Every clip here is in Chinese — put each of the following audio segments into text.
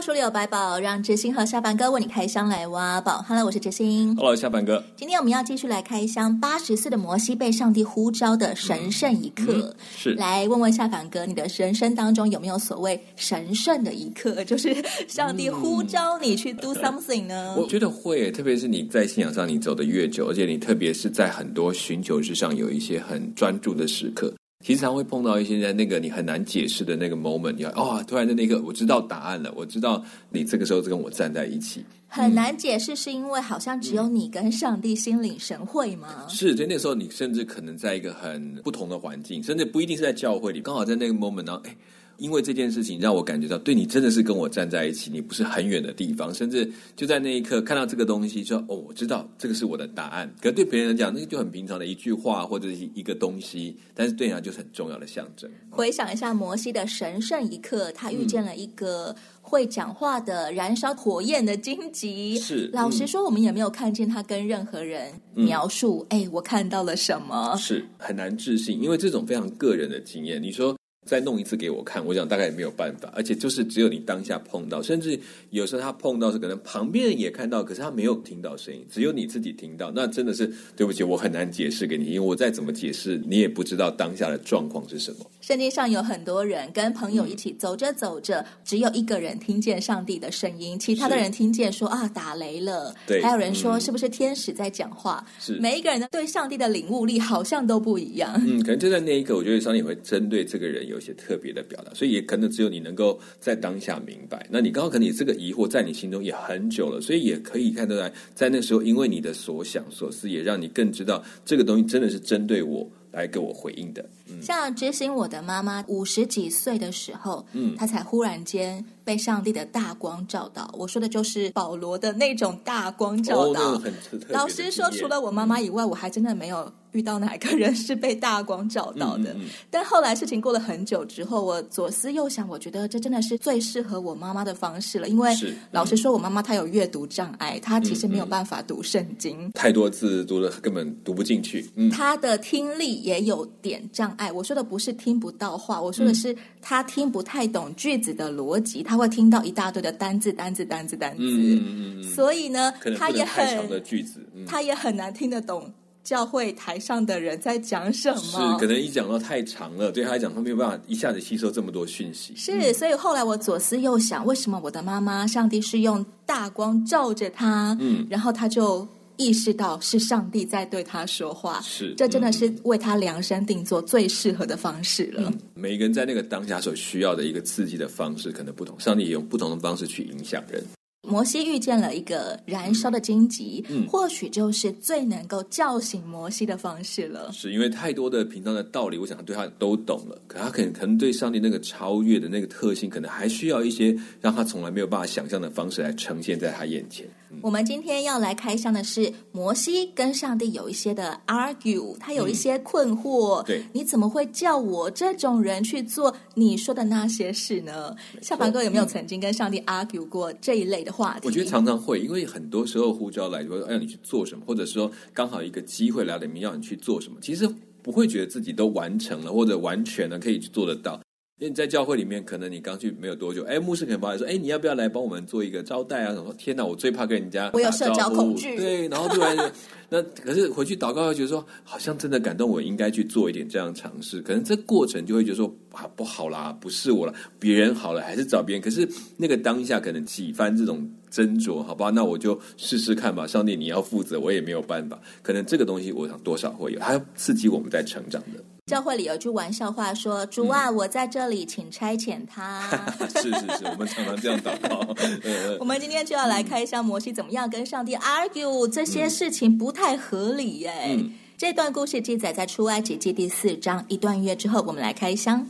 书里有百宝，让知心和下凡哥为你开箱来挖宝。Hello，我是知心。Hello，下凡哥。今天我们要继续来开箱八十岁的摩西被上帝呼召的神圣一刻。嗯嗯、是，来问问下凡哥，你的人生当中有没有所谓神圣的一刻，就是上帝呼召你去 do something 呢？我觉得会，特别是你在信仰上你走的越久，而且你特别是在很多寻求之上有一些很专注的时刻。其实常会碰到一些在那个你很难解释的那个 moment，你要哦，突然的那个我知道答案了，我知道你这个时候是跟我站在一起。很难解释是因为好像只有你跟上帝心领神会吗？嗯、是，在那时候你甚至可能在一个很不同的环境，甚至不一定是在教会里，刚好在那个 moment 呢，哎。因为这件事情让我感觉到，对你真的是跟我站在一起，你不是很远的地方，甚至就在那一刻看到这个东西，说：“哦，我知道这个是我的答案。”可对别人来讲，那个就很平常的一句话或者是一个东西，但是对你来讲就是很重要的象征。回想一下摩西的神圣一刻，他遇见了一个会讲话的燃烧火焰的荆棘。是，老实说，我们也没有看见他跟任何人描述：“嗯、哎，我看到了什么？”是很难置信，因为这种非常个人的经验。你说。再弄一次给我看，我想大概也没有办法，而且就是只有你当下碰到，甚至有时候他碰到是可能旁边人也看到，可是他没有听到声音，只有你自己听到，那真的是对不起，我很难解释给你，因为我再怎么解释，你也不知道当下的状况是什么。圣经上有很多人跟朋友一起走着走着，只有一个人听见上帝的声音，其他的人听见说啊打雷了，对，还有人说是不是天使在讲话？是，每一个人的对上帝的领悟力好像都不一样。嗯，可能就在那一刻，我觉得上帝会针对这个人有。一些特别的表达，所以也可能只有你能够在当下明白。那你刚刚可能你这个疑惑在你心中也很久了，所以也可以看得来，在那时候，因为你的所想所思，也让你更知道这个东西真的是针对我来给我回应的。嗯，像执行我的妈妈五十几岁的时候，嗯，她才忽然间被上帝的大光照到。我说的就是保罗的那种大光照到。哦，老师说，除了我妈妈以外，我还真的没有。遇到哪个人是被大光照到的？但后来事情过了很久之后，我左思右想，我觉得这真的是最适合我妈妈的方式了。因为老师说，我妈妈她有阅读障碍，她其实没有办法读圣经，太多字读了根本读不进去。嗯，她的听力也有点障碍。我说的不是听不到话，我说的是他听不太懂句子的逻辑，他会听到一大堆的单字、单字、单字、单字。嗯嗯嗯，所以呢，他也很长的句子，他也很难听得懂。教会台上的人在讲什么？是，可能一讲到太长了，对他来讲，他没有办法一下子吸收这么多讯息。是，嗯、所以后来我左思右想，为什么我的妈妈上帝是用大光照着她？嗯，然后他就意识到是上帝在对他说话。是，这真的是为他量身定做最适合的方式了。嗯、每一个人在那个当下所需要的一个刺激的方式可能不同，上帝也用不同的方式去影响人。摩西遇见了一个燃烧的荆棘，嗯，或许就是最能够叫醒摩西的方式了。是因为太多的平常的道理，我想他对他都懂了，可他可能可能对上帝那个超越的那个特性，可能还需要一些让他从来没有办法想象的方式来呈现在他眼前。嗯，我们今天要来开箱的是摩西跟上帝有一些的 argue，他有一些困惑。嗯，对，你怎么会叫我这种人去做你说的那些事呢？下凡哥有没有曾经跟上帝 argue 过这一类的？我觉得常常会，因为很多时候呼召来说，让你去做什么，或者说刚好一个机会来了，你要你去做什么，其实不会觉得自己都完成了或者完全的可以去做得到。因为你在教会里面，可能你刚去没有多久，哎，牧师可能跑来说，哎，你要不要来帮我们做一个招待啊？什么？天哪，我最怕跟人家，我有社交恐惧，对，然后突然 那可是回去祷告，又觉得说，好像真的感动我，应该去做一点这样尝试。可能这过程就会觉得说，啊，不好啦，不是我了，别人好了，还是找别人。可是那个当下可能几番这种斟酌，好吧，那我就试试看吧。上帝，你要负责，我也没有办法。可能这个东西，我想多少会有，它刺激我们在成长的。教会里有句玩笑话说：“主啊，我在这里，请差遣他。嗯”是是是，我们常常这样祷告。我们今天就要来开箱摩西怎么样跟上帝 argue 这些事情不太合理耶。嗯、这段故事记载在出埃及记第四章一段月之后，我们来开箱。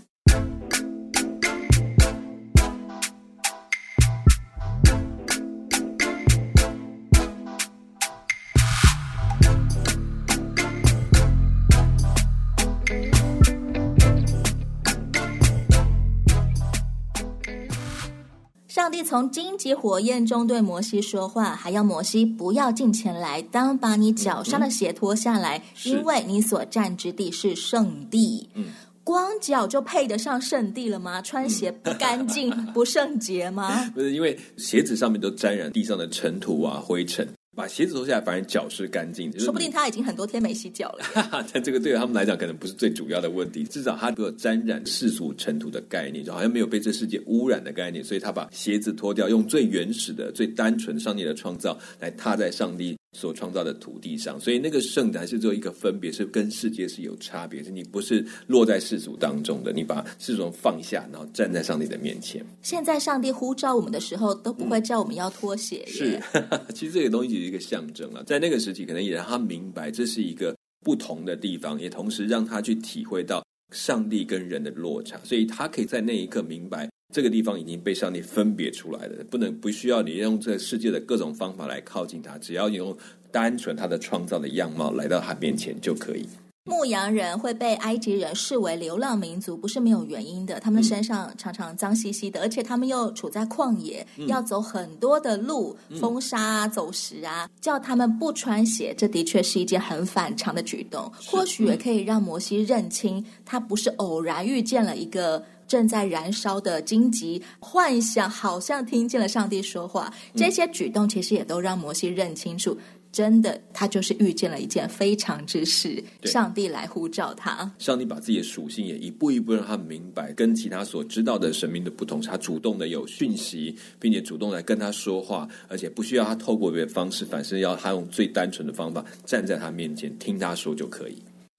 从荆棘火焰中对摩西说话，还要摩西不要进前来，当把你脚上的鞋脱下来，嗯、因为你所站之地是圣地。嗯，光脚就配得上圣地了吗？穿鞋不干净、不圣洁吗？不是，因为鞋子上面都沾染地上的尘土啊、灰尘。把鞋子脱下来，反而脚是干净的。说不定他已经很多天没洗脚了。但这个对他们来讲，可能不是最主要的问题。至少他没有沾染世俗尘土的概念，就好像没有被这世界污染的概念。所以他把鞋子脱掉，用最原始的、最单纯上帝的创造来踏在上帝所创造的土地上。所以那个圣的还是做一个分别，是跟世界是有差别。是你不是落在世俗当中的，你把世俗放下，然后站在上帝的面前。现在上帝呼召我们的时候，都不会叫我们要脱鞋。嗯、是，其实这个东西是。一个象征啊，在那个时期，可能也让他明白这是一个不同的地方，也同时让他去体会到上帝跟人的落差，所以他可以在那一刻明白，这个地方已经被上帝分别出来了，不能不需要你用这个世界的各种方法来靠近他，只要你用单纯他的创造的样貌来到他面前就可以。牧羊人会被埃及人视为流浪民族，不是没有原因的。他们身上常常脏兮兮的，而且他们又处在旷野，嗯、要走很多的路，风沙啊、走石啊，叫他们不穿鞋，这的确是一件很反常的举动。或许也可以让摩西认清，他不是偶然遇见了一个正在燃烧的荆棘，幻想好像听见了上帝说话。这些举动其实也都让摩西认清楚。真的，他就是遇见了一件非常之事，上帝来呼召他。上帝把自己的属性也一步一步让他明白，跟其他所知道的神明的不同。他主动的有讯息，并且主动来跟他说话，而且不需要他透过别的方式，反正要他用最单纯的方法站在他面前听他说就可以。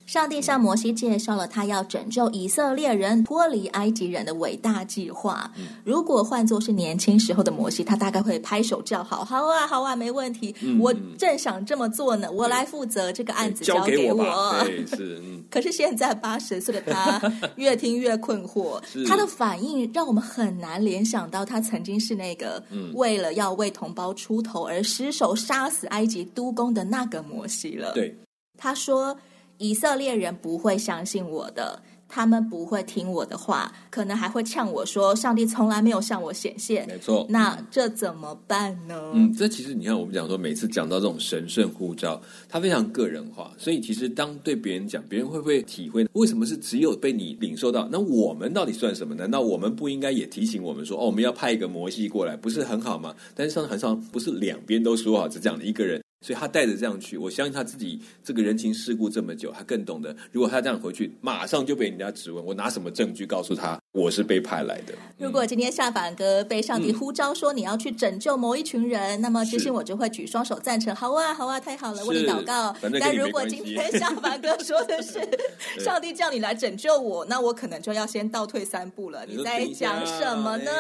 上帝向摩西介绍了他要拯救以色列人脱离埃及人的伟大计划。嗯、如果换作是年轻时候的摩西，他大概会拍手叫好：“好啊，好啊，没问题！嗯、我正想这么做呢，我来负责这个案子，交给我。给我”对，是。嗯、可是现在八十岁的他，越听越困惑。他的反应让我们很难联想到他曾经是那个为了要为同胞出头而失手杀死埃及督工的那个摩西了。对，他说。以色列人不会相信我的，他们不会听我的话，可能还会呛我说：“上帝从来没有向我显现。”没错，那这怎么办呢？嗯，这其实你看，我们讲说，每次讲到这种神圣护照，它非常个人化，所以其实当对别人讲，别人会不会体会？为什么是只有被你领受到？那我们到底算什么？难道我们不应该也提醒我们说：“哦，我们要派一个摩西过来，不是很好吗？”但是很少，不是两边都说好，只讲了一个人。所以他带着这样去，我相信他自己这个人情世故这么久，他更懂得。如果他这样回去，马上就被人家质问，我拿什么证据告诉他我是被派来的？如果今天下凡哥被上帝呼召说你要去拯救某一群人，嗯、那么其实我就会举双手赞成，好啊，好啊，太好了，为你祷告。但如果今天下凡哥说的是 上帝叫你来拯救我，那我可能就要先倒退三步了。你在讲什么呢？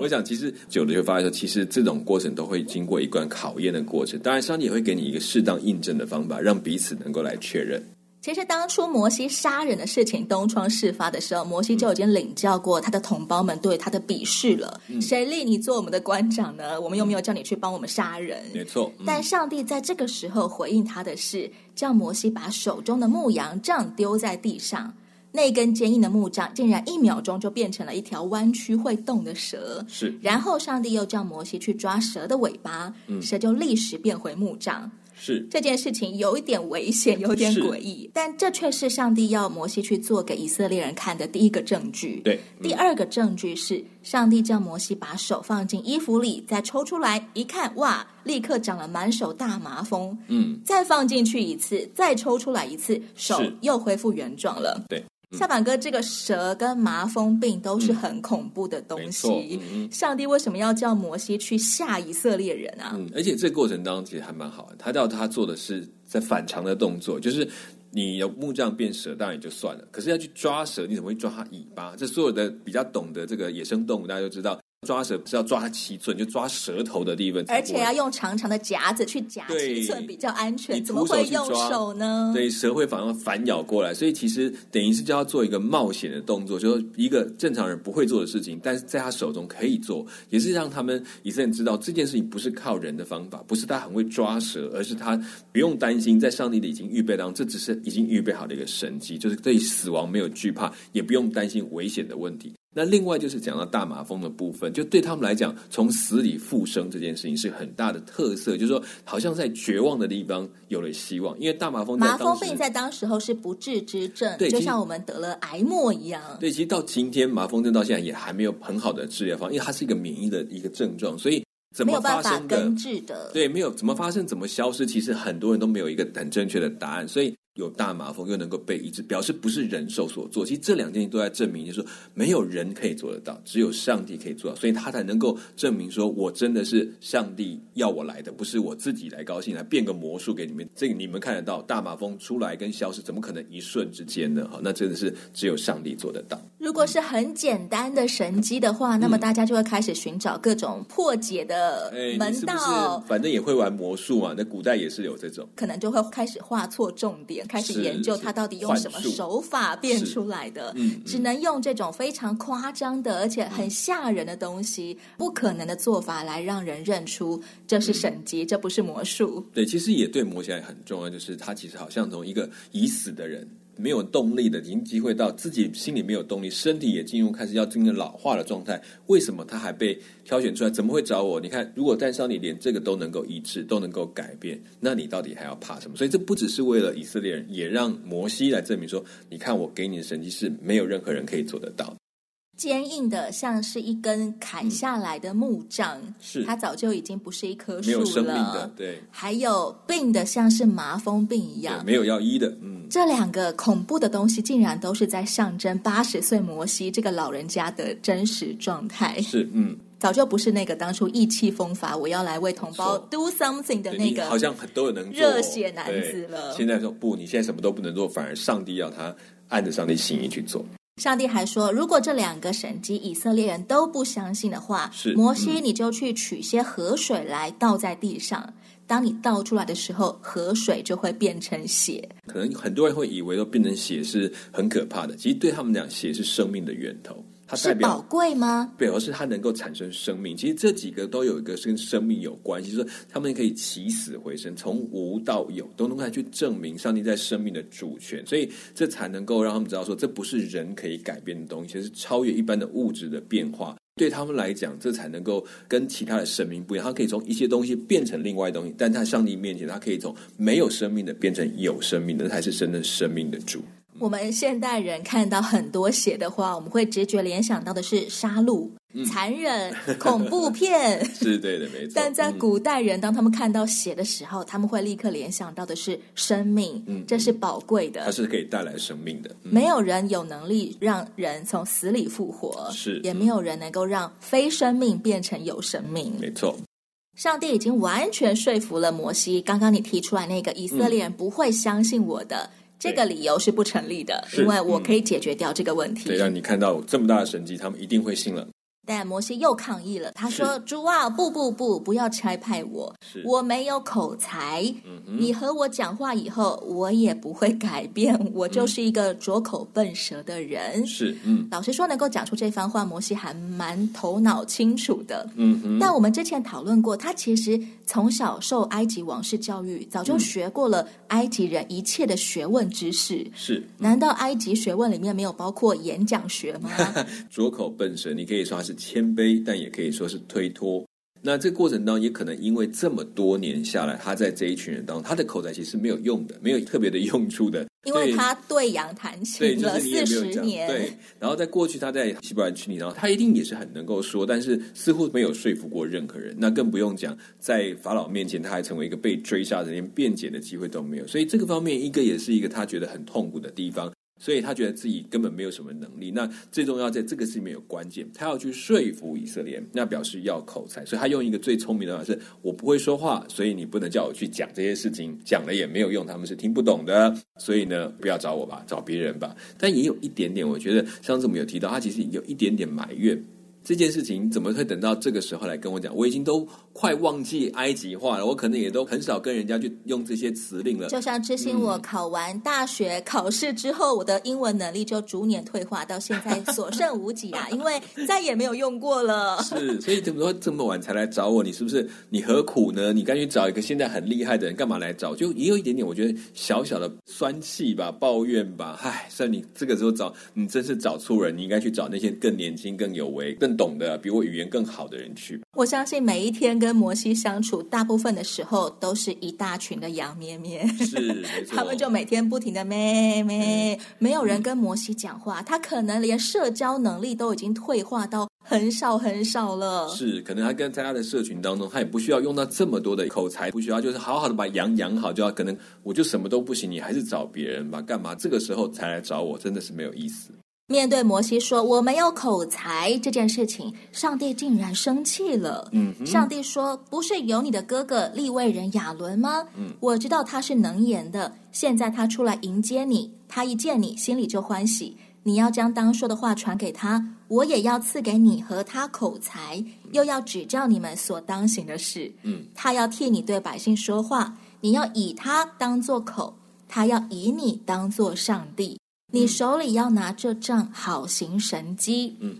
我想，其实久了就发现说，其实这种过程都会经过一段考验的过程。当然。上帝也会给你一个适当印证的方法，让彼此能够来确认。其实当初摩西杀人的事情东窗事发的时候，摩西就已经领教过他的同胞们对他的鄙视了。嗯、谁立你做我们的官长呢？我们又没有叫你去帮我们杀人。没错。嗯、但上帝在这个时候回应他的是，叫摩西把手中的牧羊杖丢在地上。那根坚硬的木杖竟然一秒钟就变成了一条弯曲会动的蛇。是，然后上帝又叫摩西去抓蛇的尾巴，嗯、蛇就立时变回木杖。是，这件事情有一点危险，有点诡异，但这却是上帝要摩西去做给以色列人看的第一个证据。对，嗯、第二个证据是上帝叫摩西把手放进衣服里，再抽出来一看，哇，立刻长了满手大麻风。嗯，再放进去一次，再抽出来一次，手又恢复原状了。对。下板哥，这个蛇跟麻风病都是很恐怖的东西。嗯、上帝为什么要叫摩西去吓以色列人啊？嗯，而且这个过程当中其实还蛮好的。他叫他做的是在反常的动作，就是你有木匠变蛇，当然也就算了。可是要去抓蛇，你怎么会抓它尾巴？这所有的比较懂得这个野生动物，大家都知道。抓蛇是要抓它七寸，就抓舌头的地方，而且要用长长的夹子去夹七寸比较安全。怎么会用手呢？对，蛇会反而反咬过来，所以其实等于是就要做一个冒险的动作，就是一个正常人不会做的事情，但是在他手中可以做，也是让他们以色列人知道这件事情不是靠人的方法，不是他很会抓蛇，而是他不用担心，在上帝的已经预备当中，这只是已经预备好的一个神迹，就是对死亡没有惧怕，也不用担心危险的问题。那另外就是讲到大麻风的部分，就对他们来讲，从死里复生这件事情是很大的特色，就是说好像在绝望的地方有了希望。因为大麻风在当时，麻风病在当时候是不治之症，对，就像我们得了癌末一样。对，其实到今天麻风症到现在也还没有很好的治疗方，因为它是一个免疫的一个症状，所以怎么发生的？根治的，对，没有怎么发生，怎么消失，其实很多人都没有一个很正确的答案，所以。有大麻风又能够被医治，表示不是人手所做。其实这两件事都在证明，就是说没有人可以做得到，只有上帝可以做到，所以他才能够证明说，我真的是上帝要我来的，不是我自己来高兴来变个魔术给你们。这个你们看得到，大麻风出来跟消失，怎么可能一瞬之间呢？哈，那真的是只有上帝做得到。如果是很简单的神机的话，那么大家就会开始寻找各种破解的门道。是是反正也会玩魔术嘛，那古代也是有这种，可能就会开始画错重点。开始研究他到底用什么手法变出来的，嗯，只能用这种非常夸张的而且很吓人的东西，不可能的做法来让人认出这是神级，嗯，这不是魔术。对，其实也对魔起来很重要，就是他其实好像从一个已死的人。没有动力的，已经机会到自己心里没有动力，身体也进入开始要进入老化的状态。为什么他还被挑选出来？怎么会找我？你看，如果带上你连这个都能够医治，都能够改变，那你到底还要怕什么？所以这不只是为了以色列人，也让摩西来证明说：你看我给你的神迹是没有任何人可以做得到。坚硬的，像是一根砍下来的木杖，嗯、是它早就已经不是一棵树了。没有生命的，对。还有病的，像是麻风病一样，没有要医的。嗯，这两个恐怖的东西，竟然都是在象征八十岁摩西这个老人家的真实状态。是，嗯，早就不是那个当初意气风发，我要来为同胞 do something 的那个，好像很多人能热血男子了。现在说不，你现在什么都不能做，反而上帝要他按着上帝心意去做。上帝还说，如果这两个神迹以色列人都不相信的话，是摩西，你就去取些河水来倒在地上。嗯、当你倒出来的时候，河水就会变成血。可能很多人会以为都变成血是很可怕的，其实对他们讲，血是生命的源头。它代表是宝贵吗？对，而是它能够产生生命。其实这几个都有一个跟生命有关系，就是说他们可以起死回生，从无到有，都能够去证明上帝在生命的主权。所以这才能够让他们知道说，这不是人可以改变的东西，是超越一般的物质的变化。对他们来讲，这才能够跟其他的神明不一样。他可以从一些东西变成另外东西，但在上帝面前，他可以从没有生命的变成有生命的，那才是真正生命的主。我们现代人看到很多血的话，我们会直觉联想到的是杀戮、嗯、残忍、恐怖片。是对的，没错。但在古代人，当他们看到血的时候，他们会立刻联想到的是生命，嗯，这是宝贵的，它是可以带来生命的。嗯、没有人有能力让人从死里复活，是，也没有人能够让非生命变成有生命。没错，上帝已经完全说服了摩西。刚刚你提出来那个以色列人不会相信我的。嗯这个理由是不成立的，因为我可以解决掉这个问题。对，让你看到这么大的神迹，他们一定会信了。但摩西又抗议了，他说：“主啊，不不不，不要拆派我，我没有口才。嗯、你和我讲话以后，我也不会改变，我就是一个拙口笨舌的人。”是，嗯，老实说，能够讲出这番话，摩西还蛮头脑清楚的。嗯哼。但我们之前讨论过，他其实从小受埃及王室教育，早就学过了埃及人一切的学问知识。是，难道埃及学问里面没有包括演讲学吗？拙口笨舌，你可以说他是。谦卑，但也可以说是推脱。那这个过程当中，也可能因为这么多年下来，他在这一群人当中，他的口才其实是没有用的，没有特别的用处的。因为他对羊弹琴了四十年，对。然后在过去，他在西伯来群里，然后他一定也是很能够说，但是似乎没有说服过任何人。那更不用讲，在法老面前，他还成为一个被追杀的，连辩解的机会都没有。所以这个方面，一个也是一个他觉得很痛苦的地方。所以他觉得自己根本没有什么能力。那最重要在这个事里面有关键，他要去说服以色列，那表示要口才。所以他用一个最聪明的方法是：我不会说话，所以你不能叫我去讲这些事情，讲了也没有用，他们是听不懂的。所以呢，不要找我吧，找别人吧。但也有一点点，我觉得上次我们有提到，他其实有一点点埋怨。这件事情怎么会等到这个时候来跟我讲？我已经都快忘记埃及话了，我可能也都很少跟人家去用这些词令了。就像之前我考完大学考试之后，嗯、我的英文能力就逐年退化，到现在所剩无几啊，因为再也没有用过了。是，所以怎么说这么晚才来找我？你是不是你何苦呢？你干脆找一个现在很厉害的人，干嘛来找？就也有一点点，我觉得小小的酸气吧，抱怨吧。唉，算你这个时候找，你真是找错人，你应该去找那些更年轻、更有为、更懂的比我语言更好的人去。我相信每一天跟摩西相处，大部分的时候都是一大群的羊咩咩，是，他们就每天不停的咩咩，没有人跟摩西讲话，他可能连社交能力都已经退化到很少很少了。是，可能他跟在他的社群当中，他也不需要用到这么多的口才，不需要就是好好的把羊养好，就要可能我就什么都不行，你还是找别人吧，干嘛这个时候才来找我，真的是没有意思。面对摩西说我没有口才这件事情，上帝竟然生气了。嗯，上帝说：“不是有你的哥哥利未人亚伦吗？嗯，我知道他是能言的。现在他出来迎接你，他一见你心里就欢喜。你要将当说的话传给他，我也要赐给你和他口才，又要指教你们所当行的事。嗯，他要替你对百姓说话，你要以他当做口，他要以你当做上帝。”你手里要拿这杖，好行神机。嗯，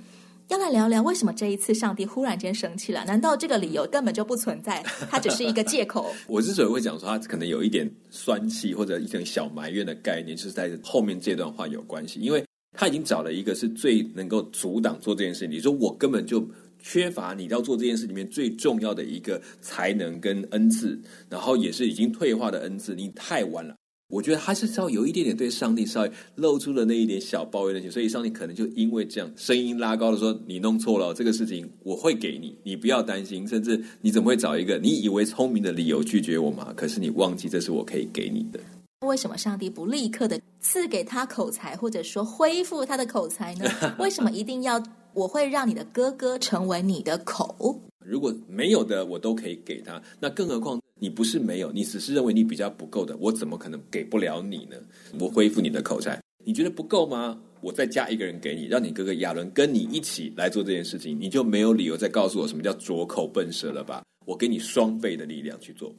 要来聊聊为什么这一次上帝忽然间生气了？难道这个理由根本就不存在？它只是一个借口？我之所以会讲说他可能有一点酸气或者一点小埋怨的概念，就是在后面这段话有关系，因为他已经找了一个是最能够阻挡做这件事。你说我根本就缺乏你要做这件事里面最重要的一个才能跟恩赐，然后也是已经退化的恩赐，你太晚了。我觉得还是稍微有一点点对上帝稍微露出了那一点小抱怨的情，所以上帝可能就因为这样声音拉高了说：“你弄错了，这个事情我会给你，你不要担心。甚至你怎么会找一个你以为聪明的理由拒绝我吗？可是你忘记这是我可以给你的。为什么上帝不立刻的赐给他口才，或者说恢复他的口才呢？为什么一定要我会让你的哥哥成为你的口？如果没有的我都可以给他，那更何况。”你不是没有，你只是认为你比较不够的，我怎么可能给不了你呢？我恢复你的口才，你觉得不够吗？我再加一个人给你，让你哥哥亚伦跟你一起来做这件事情，你就没有理由再告诉我什么叫拙口笨舌了吧？我给你双倍的力量去做。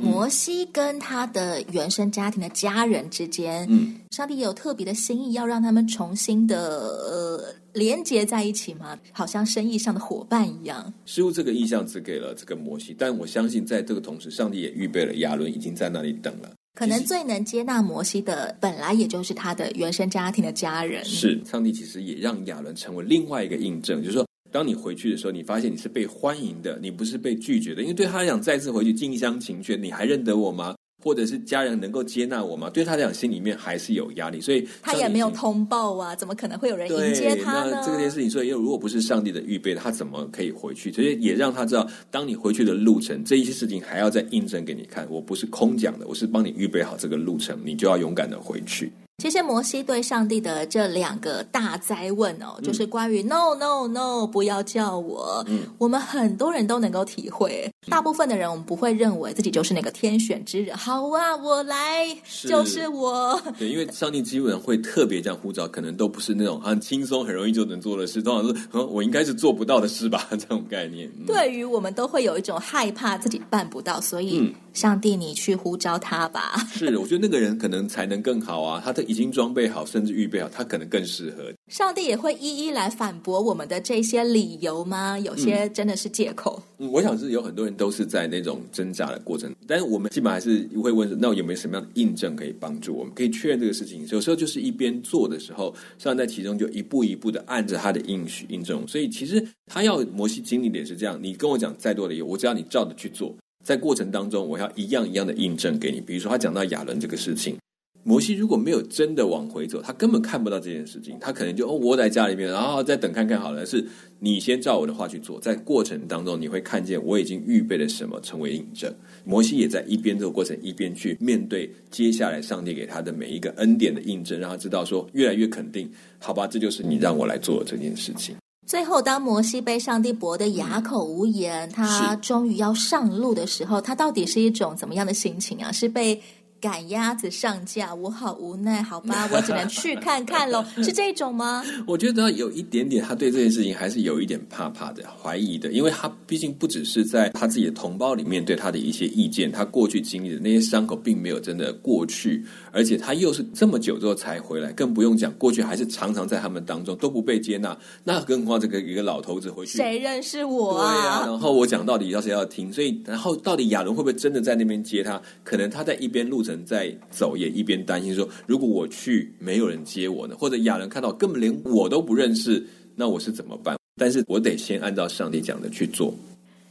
摩西跟他的原生家庭的家人之间，嗯，上帝有特别的心意，要让他们重新的呃连接在一起吗？好像生意上的伙伴一样。师傅这个意象只给了这个摩西，但我相信在这个同时，上帝也预备了亚伦，已经在那里等了。可能最能接纳摩西的，本来也就是他的原生家庭的家人。是，上帝其实也让亚伦成为另外一个印证，就是说。当你回去的时候，你发现你是被欢迎的，你不是被拒绝的。因为对他来讲，再次回去近乡情怯，你还认得我吗？或者是家人能够接纳我吗？对他来讲，心里面还是有压力，所以他也没有通报啊，怎么可能会有人迎接他呢？那这件事情，所以如果不是上帝的预备，他怎么可以回去？所以也让他知道，当你回去的路程，这一些事情还要再印证给你看。我不是空讲的，我是帮你预备好这个路程，你就要勇敢的回去。其实摩西对上帝的这两个大灾问哦，嗯、就是关于 “no no no”，不要叫我。嗯，我们很多人都能够体会。大部分的人，我们不会认为自己就是那个天选之人。好啊，我来，是就是我。对，因为上帝基本上会特别这样呼召，可能都不是那种很轻松、很容易就能做的事，通常是我应该是做不到的事吧，这种概念。嗯、对于我们都会有一种害怕自己办不到，所以。嗯上帝，你去呼召他吧。是，我觉得那个人可能才能更好啊，他的已经装备好，甚至预备好，他可能更适合。上帝也会一一来反驳我们的这些理由吗？有些真的是借口。嗯，我想是有很多人都是在那种挣扎的过程，但是我们基本还是会问：那有没有什么样的印证可以帮助我们，可以确认这个事情？有时候就是一边做的时候，上帝在其中就一步一步的按着他的应许印证。所以其实他要摩西经历的也是这样，你跟我讲再多的理由，我只要你照着去做。在过程当中，我要一样一样的印证给你。比如说，他讲到亚伦这个事情，摩西如果没有真的往回走，他根本看不到这件事情，他可能就哦窝在家里面，然后再等看看好了。是你先照我的话去做，在过程当中你会看见我已经预备了什么成为印证。摩西也在一边这个过程一边去面对接下来上帝给他的每一个恩典的印证，让他知道说越来越肯定，好吧，这就是你让我来做的这件事情。最后，当摩西被上帝驳得哑口无言，嗯、他终于要上路的时候，他到底是一种怎么样的心情啊？是被赶鸭子上架，我好无奈，好吧，我只能去看看喽，是这种吗？我觉得有一点点，他对这件事情还是有一点怕怕的、怀疑的，因为他毕竟不只是在他自己的同胞里面对他的一些意见，他过去经历的那些伤口并没有真的过去，而且他又是这么久之后才回来，更不用讲过去还是常常在他们当中都不被接纳，那更何况这个一个老头子回去，谁认识我啊？对啊，然后我讲到底要谁要听？所以，然后到底亚伦会不会真的在那边接他？可能他在一边路程。在走，也一边担心说：如果我去，没有人接我呢？或者亚伦看到根本连我都不认识，那我是怎么办？但是我得先按照上帝讲的去做。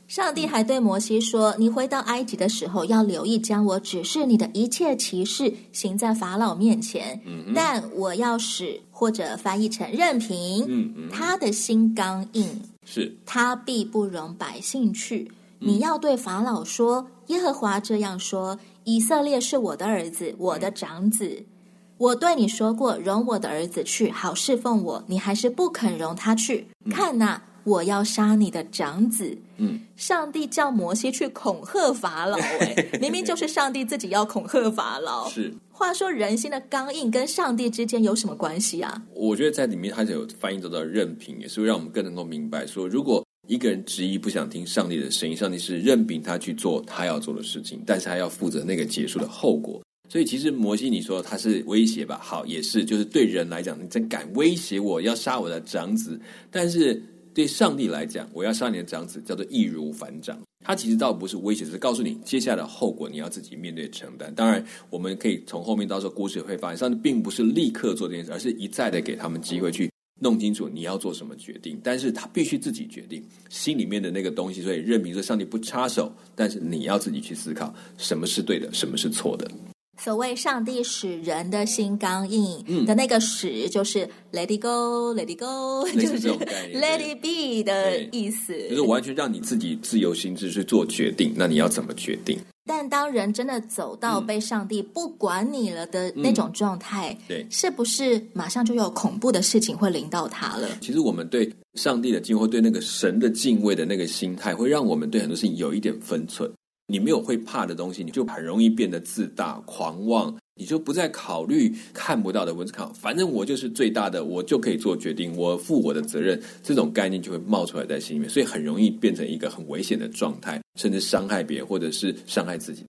上帝还对摩西说：“你回到埃及的时候，要留意将我指示你的一切骑士行在法老面前。嗯，但我要使，或者翻译成任凭，嗯嗯，他的心刚硬，是他必不容百姓去。你要对法老说：耶和华这样说。”以色列是我的儿子，我的长子。我对你说过，容我的儿子去，好侍奉我。你还是不肯容他去。看呐、啊，我要杀你的长子。嗯，上帝叫摩西去恐吓法老，哎，明明就是上帝自己要恐吓法老。是，话说人心的刚硬跟上帝之间有什么关系啊？我觉得在里面它是有翻译到的任凭，也是会让我们更能够明白说，如果。一个人执意不想听上帝的声音，上帝是任凭他去做他要做的事情，但是他要负责那个结束的后果。所以其实摩西，你说他是威胁吧？好，也是，就是对人来讲，你真敢威胁我要杀我的长子，但是对上帝来讲，我要杀你的长子叫做易如反掌。他其实倒不是威胁，是告诉你接下来的后果你要自己面对承担。当然，我们可以从后面到时候故事会发现，上帝并不是立刻做这件事，而是一再的给他们机会去。弄清楚你要做什么决定，但是他必须自己决定心里面的那个东西，所以任凭说上帝不插手，但是你要自己去思考什么是对的，什么是错的。所谓上帝使人的心刚硬的那个使，就是 let it go，let it go，就是 let it be 的意思，就是完全让你自己自由心智去做决定。那你要怎么决定？但当人真的走到被上帝不管你了的那种状态，对，是不是马上就有恐怖的事情会临到他了？其实我们对上帝的敬畏，对那个神的敬畏的那个心态，会让我们对很多事情有一点分寸。你没有会怕的东西，你就很容易变得自大、狂妄，你就不再考虑看不到的文字看，反正我就是最大的，我就可以做决定，我负我的责任，这种概念就会冒出来在心里面，所以很容易变成一个很危险的状态，甚至伤害别人或者是伤害自己。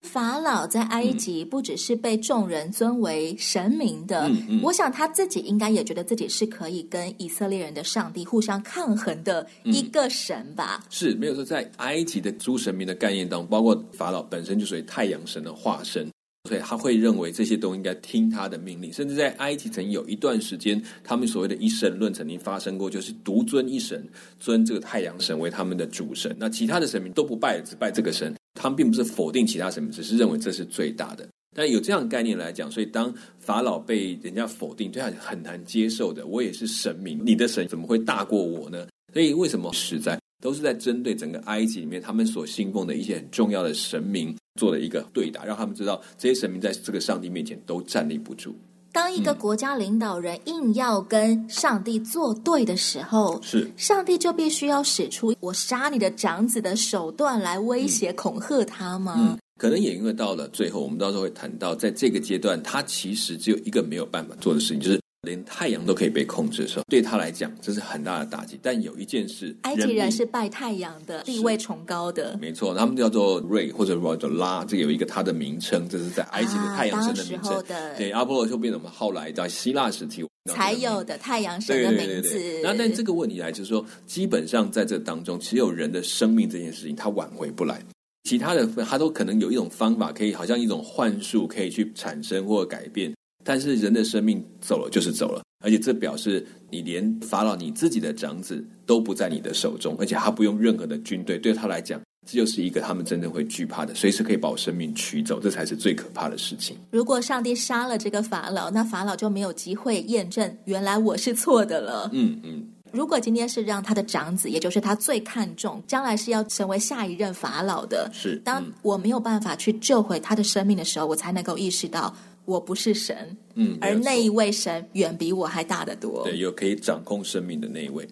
法老在埃及不只是被众人尊为神明的，嗯嗯、我想他自己应该也觉得自己是可以跟以色列人的上帝互相抗衡的一个神吧？嗯、是没有说在埃及的诸神明的概念当中，包括法老本身就属于太阳神的化身，所以他会认为这些都应该听他的命令。甚至在埃及曾有一段时间，他们所谓的一神论曾经发生过，就是独尊一神，尊这个太阳神为他们的主神，那其他的神明都不拜，只拜这个神。他们并不是否定其他神明，只是认为这是最大的。但有这样概念来讲，所以当法老被人家否定，对他很难接受的。我也是神明，你的神怎么会大过我呢？所以为什么实在都是在针对整个埃及里面他们所信奉的一些很重要的神明做了一个对打，让他们知道这些神明在这个上帝面前都站立不住。当一个国家领导人硬要跟上帝作对的时候，是上帝就必须要使出我杀你的长子的手段来威胁恐吓他吗？嗯，可能也因为到了最后，我们到时候会谈到，在这个阶段，他其实只有一个没有办法做的事情，就是。连太阳都可以被控制的时候，对他来讲这是很大的打击。但有一件事，埃及人是拜太阳的，地位崇高的，没错，他们叫做瑞或者叫做拉，这个有一个他的名称，这是在埃及的太阳神的名称。啊、对，阿波罗就变成我们后来在希腊时期才有的太阳神的名字。那但这个问题来就是说，基本上在这当中，只有人的生命这件事情，他挽回不来。其他的他都可能有一种方法，可以好像一种幻术，可以去产生或改变。但是人的生命走了就是走了，而且这表示你连法老你自己的长子都不在你的手中，而且他不用任何的军队，对他来讲这就是一个他们真正会惧怕的，随时可以把我生命取走，这才是最可怕的事情。如果上帝杀了这个法老，那法老就没有机会验证原来我是错的了。嗯嗯。如果今天是让他的长子，也就是他最看重，将来是要成为下一任法老的，是。当我没有办法去救回他的生命的时候，我才能够意识到我不是神。嗯。而那一位神远比我还大得多。对，有可以掌控生命的那一位。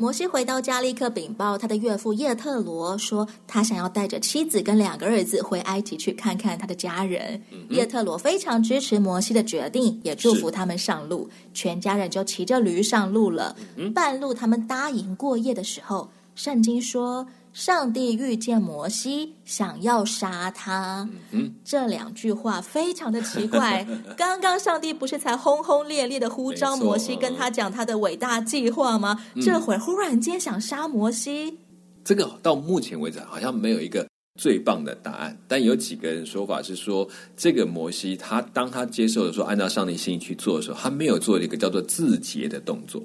摩西回到家，立刻禀报他的岳父叶特罗，说他想要带着妻子跟两个儿子回埃及去看看他的家人。嗯、叶特罗非常支持摩西的决定，也祝福他们上路。全家人就骑着驴上路了。嗯、半路他们搭营过夜的时候，圣经说。上帝遇见摩西，想要杀他。嗯，这两句话非常的奇怪。刚刚上帝不是才轰轰烈烈的呼召摩西，跟他讲他的伟大计划吗？嗯、这会儿忽然间想杀摩西，这个到目前为止好像没有一个最棒的答案。但有几个人说法是说，这个摩西他当他接受的说按照上帝心意去做的时候，他没有做一个叫做自洁的动作。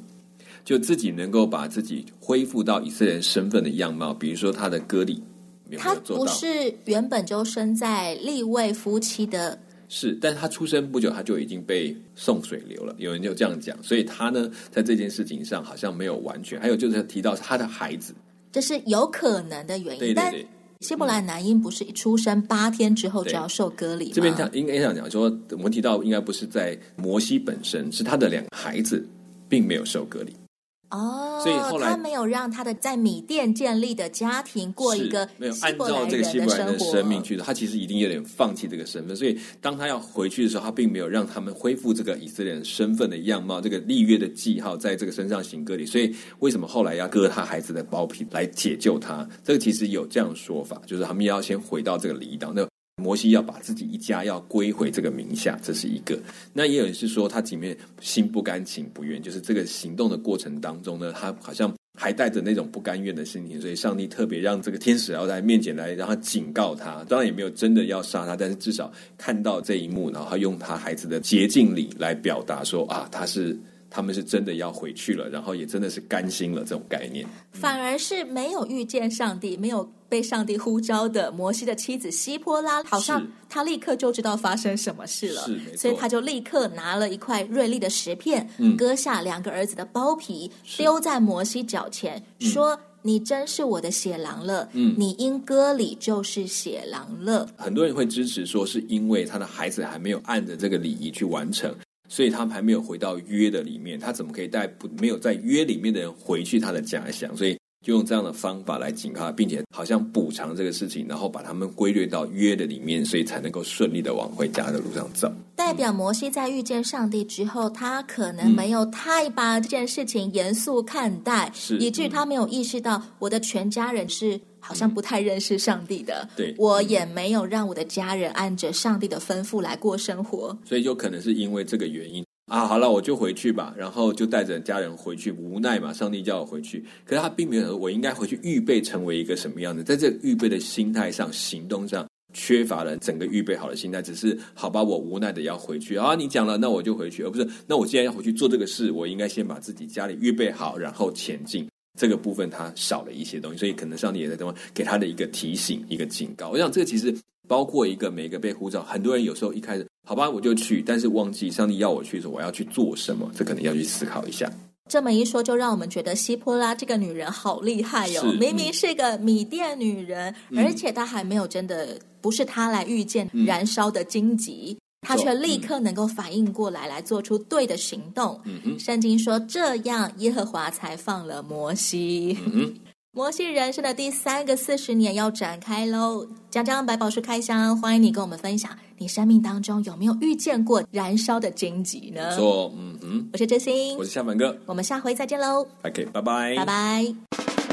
就自己能够把自己恢复到以色列人身份的样貌，比如说他的割礼，他不是原本就生在立位夫妻的，是，但是他出生不久他就已经被送水流了，有人就这样讲，所以他呢在这件事情上好像没有完全。还有就是提到他的孩子，这是有可能的原因。对对对，但希伯来男婴不是一出生八天之后就要受割礼吗？这边讲应该想讲说，我们提到应该不是在摩西本身，是他的两个孩子并没有受割礼。哦，所以后来他没有让他的在米甸建立的家庭过一个没有按照这个希伯来人的生命去的，他其实已经有点放弃这个身份。所以当他要回去的时候，他并没有让他们恢复这个以色列人身份的样貌，这个立约的记号在这个身上行割礼。所以为什么后来要割他孩子的包皮来解救他？这个其实有这样说法，就是他们要先回到这个离岛。那摩西要把自己一家要归回这个名下，这是一个。那也有人是说，他里面心不甘情不愿，就是这个行动的过程当中呢，他好像还带着那种不甘愿的心情，所以上帝特别让这个天使要在面前来，让他警告他。当然也没有真的要杀他，但是至少看到这一幕，然后他用他孩子的洁净礼来表达说啊，他是。他们是真的要回去了，然后也真的是甘心了，这种概念。反而是没有遇见上帝、没有被上帝呼召的摩西的妻子希波拉，好像他立刻就知道发生什么事了，是，所以他就立刻拿了一块锐利的石片，嗯、割下两个儿子的包皮，丢在摩西脚前，说：“你真是我的血狼了，嗯、你因割礼就是血狼了。”很多人会支持说，是因为他的孩子还没有按着这个礼仪去完成。所以他还没有回到约的里面，他怎么可以带不没有在约里面的人回去他的家乡？所以就用这样的方法来警告他，并且好像补偿这个事情，然后把他们归类到约的里面，所以才能够顺利的往回家的路上走。代表摩西在遇见上帝之后，他可能没有太把这件事情严肃看待，是以至于他没有意识到我的全家人是。好像不太认识上帝的，对，我也没有让我的家人按着上帝的吩咐来过生活，所以就可能是因为这个原因啊。好了，我就回去吧，然后就带着家人回去，无奈嘛，上帝叫我回去，可是他并没有我应该回去预备成为一个什么样的，在这预备的心态上、行动上缺乏了整个预备好的心态，只是好吧，我无奈的要回去啊。你讲了，那我就回去，而不是那我既然要回去做这个事，我应该先把自己家里预备好，然后前进。这个部分他少了一些东西，所以可能上帝也在这边给他的一个提醒、一个警告。我想这个其实包括一个每个被呼召，很多人有时候一开始好吧，我就去，但是忘记上帝要我去的时候，我要去做什么，这可能要去思考一下。这么一说，就让我们觉得希波拉这个女人好厉害哟、明明是个米店女人，嗯、而且她还没有真的不是她来遇见燃烧的荆棘。嗯他却立刻能够反应过来，来做出对的行动。圣经说这样，耶和华才放了摩西。嗯哼，摩西人生的第三个四十年要展开喽。讲讲百宝书开箱，欢迎你跟我们分享，你生命当中有没有遇见过燃烧的荆棘呢？说，嗯哼，我是真心，我是夏凡哥，我们下回再见喽。OK，拜拜，拜拜。